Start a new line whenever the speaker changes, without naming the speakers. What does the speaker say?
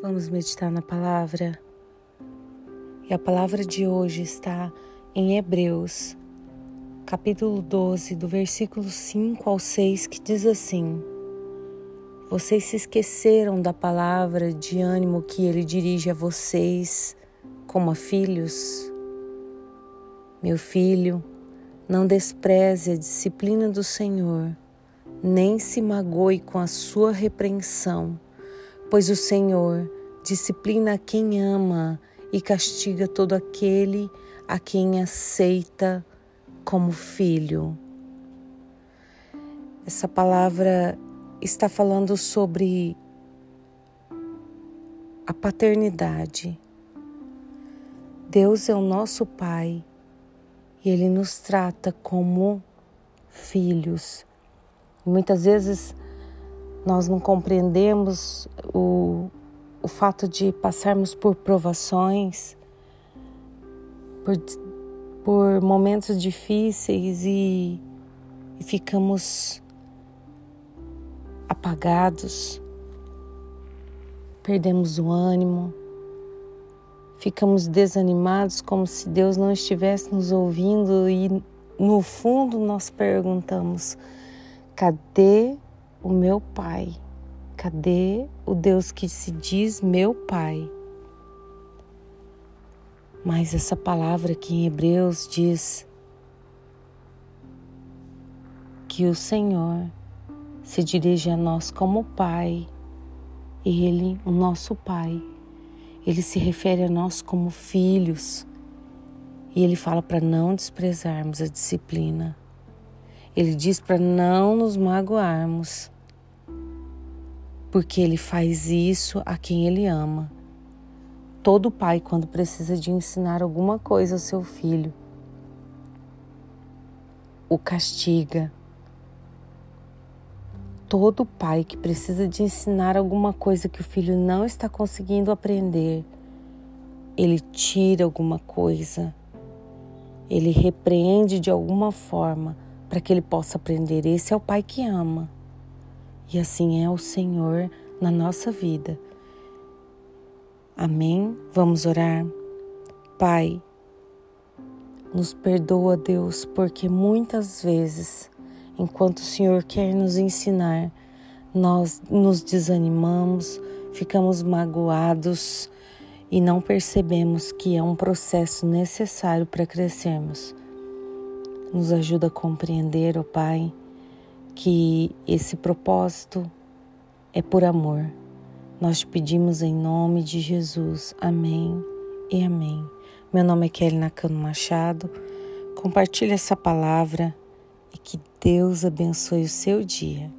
Vamos meditar na palavra. E a palavra de hoje está em Hebreus, capítulo 12, do versículo 5 ao 6, que diz assim: Vocês se esqueceram da palavra de ânimo que ele dirige a vocês como a filhos? Meu filho, não despreze a disciplina do Senhor, nem se magoe com a sua repreensão pois o Senhor disciplina quem ama e castiga todo aquele a quem aceita como filho. Essa palavra está falando sobre a paternidade. Deus é o nosso Pai e Ele nos trata como filhos. Muitas vezes nós não compreendemos o, o fato de passarmos por provações, por, por momentos difíceis e, e ficamos apagados, perdemos o ânimo, ficamos desanimados como se Deus não estivesse nos ouvindo e no fundo nós perguntamos: cadê o meu Pai? Cadê o Deus que se diz meu Pai? Mas essa palavra aqui em Hebreus diz que o Senhor se dirige a nós como Pai, e Ele, o nosso Pai, Ele se refere a nós como filhos, e Ele fala para não desprezarmos a disciplina. Ele diz para não nos magoarmos, porque ele faz isso a quem ele ama. Todo pai, quando precisa de ensinar alguma coisa ao seu filho, o castiga. Todo pai que precisa de ensinar alguma coisa que o filho não está conseguindo aprender, ele tira alguma coisa, ele repreende de alguma forma para que ele possa aprender. Esse é o Pai que ama. E assim é o Senhor na nossa vida. Amém? Vamos orar. Pai, nos perdoa, Deus, porque muitas vezes, enquanto o Senhor quer nos ensinar, nós nos desanimamos, ficamos magoados e não percebemos que é um processo necessário para crescermos. Nos ajuda a compreender, ó Pai, que esse propósito é por amor. Nós te pedimos em nome de Jesus. Amém e amém. Meu nome é Kelly Nakano Machado. Compartilhe essa palavra e que Deus abençoe o seu dia.